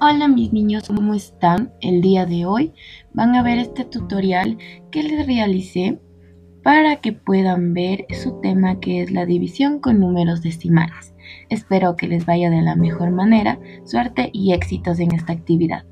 Hola mis niños, ¿cómo están? El día de hoy van a ver este tutorial que les realicé para que puedan ver su tema que es la división con números decimales. Espero que les vaya de la mejor manera, suerte y éxitos en esta actividad.